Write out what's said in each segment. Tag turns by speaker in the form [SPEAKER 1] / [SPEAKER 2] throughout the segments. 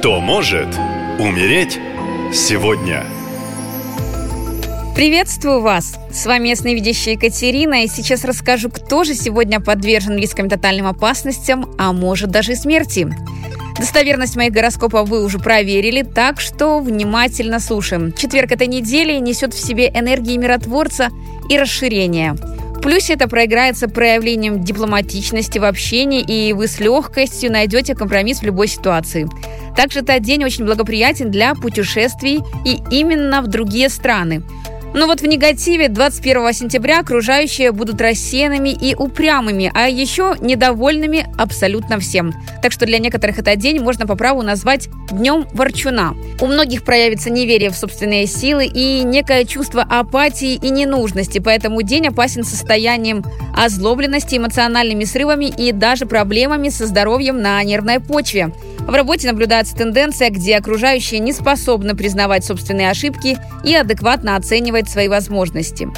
[SPEAKER 1] Кто может умереть сегодня?
[SPEAKER 2] Приветствую вас! С вами ясновидящая Екатерина, и сейчас расскажу, кто же сегодня подвержен рискам тотальным опасностям, а может даже и смерти. Достоверность моих гороскопов вы уже проверили, так что внимательно слушаем. Четверг этой недели несет в себе энергии миротворца и расширения – плюсе это проиграется проявлением дипломатичности в общении, и вы с легкостью найдете компромисс в любой ситуации. Также этот день очень благоприятен для путешествий и именно в другие страны. Но вот в негативе 21 сентября окружающие будут рассеянными и упрямыми, а еще недовольными абсолютно всем. Так что для некоторых этот день можно по праву назвать днем ворчуна. У многих проявится неверие в собственные силы и некое чувство апатии и ненужности, поэтому день опасен состоянием озлобленности, эмоциональными срывами и даже проблемами со здоровьем на нервной почве. В работе наблюдается тенденция, где окружающие не способны признавать собственные ошибки и адекватно оценивать свои возможности.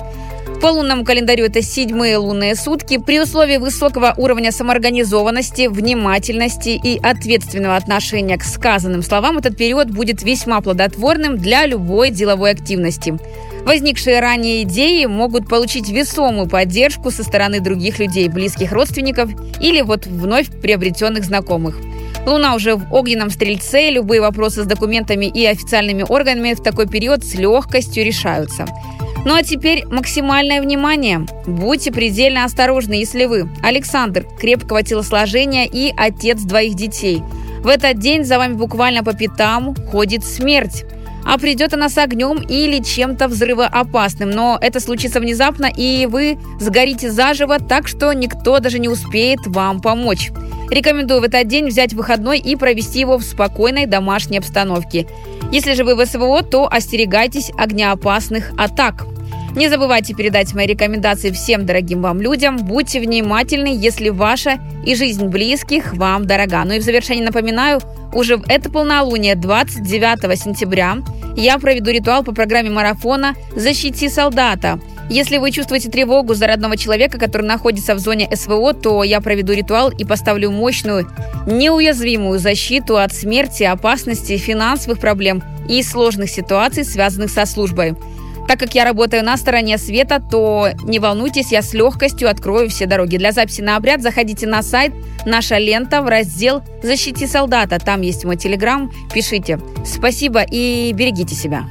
[SPEAKER 2] По лунному календарю это седьмые лунные сутки. При условии высокого уровня самоорганизованности, внимательности и ответственного отношения к сказанным словам этот период будет весьма плодотворным для любой деловой активности. Возникшие ранее идеи могут получить весомую поддержку со стороны других людей, близких родственников или вот вновь приобретенных знакомых. Луна уже в огненном стрельце, любые вопросы с документами и официальными органами в такой период с легкостью решаются. Ну а теперь максимальное внимание. Будьте предельно осторожны, если вы Александр, крепкого телосложения и отец двоих детей. В этот день за вами буквально по пятам ходит смерть. А придет она с огнем или чем-то взрывоопасным. Но это случится внезапно, и вы сгорите заживо, так что никто даже не успеет вам помочь. Рекомендую в этот день взять выходной и провести его в спокойной домашней обстановке. Если же вы в СВО, то остерегайтесь огнеопасных атак. Не забывайте передать мои рекомендации всем дорогим вам людям. Будьте внимательны, если ваша и жизнь близких вам дорога. Ну и в завершение напоминаю, уже в это полнолуние 29 сентября я проведу ритуал по программе марафона «Защити солдата». Если вы чувствуете тревогу за родного человека, который находится в зоне СВО, то я проведу ритуал и поставлю мощную, неуязвимую защиту от смерти, опасности, финансовых проблем и сложных ситуаций, связанных со службой. Так как я работаю на стороне света, то не волнуйтесь, я с легкостью открою все дороги. Для записи на обряд заходите на сайт «Наша лента» в раздел «Защити солдата». Там есть мой телеграм. Пишите. Спасибо и берегите себя.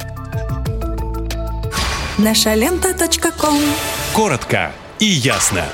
[SPEAKER 3] Наша лента.
[SPEAKER 1] Коротко и ясно.